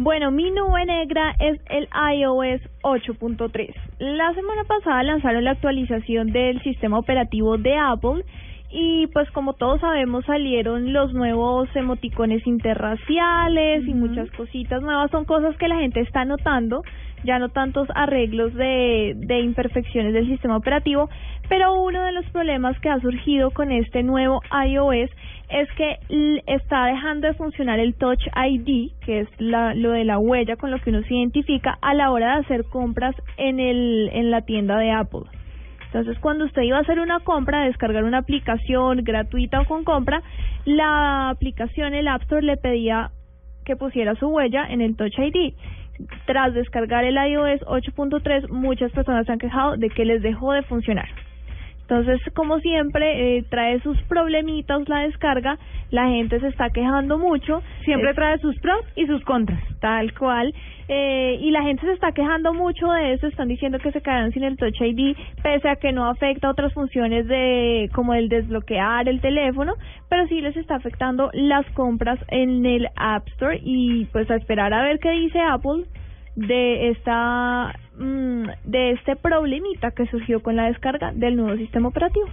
Bueno, mi nube negra es el iOS 8.3. La semana pasada lanzaron la actualización del sistema operativo de Apple y pues como todos sabemos salieron los nuevos emoticones interraciales y muchas cositas nuevas. Son cosas que la gente está notando, ya no tantos arreglos de, de imperfecciones del sistema operativo, pero uno de los problemas que ha surgido con este nuevo iOS es que está dejando de funcionar el Touch ID, que es la, lo de la huella con lo que uno se identifica a la hora de hacer compras en, el, en la tienda de Apple. Entonces, cuando usted iba a hacer una compra, descargar una aplicación gratuita o con compra, la aplicación, el App Store, le pedía que pusiera su huella en el Touch ID. Tras descargar el iOS 8.3, muchas personas se han quejado de que les dejó de funcionar. Entonces, como siempre, eh, trae sus problemitas la descarga, la gente se está quejando mucho. Siempre trae sus pros y sus contras. Tal cual. Eh, y la gente se está quejando mucho de eso, están diciendo que se quedan sin el Touch ID, pese a que no afecta otras funciones de como el desbloquear el teléfono, pero sí les está afectando las compras en el App Store y pues a esperar a ver qué dice Apple de esta mm, de este problemita que surgió con la descarga del nuevo sistema operativo.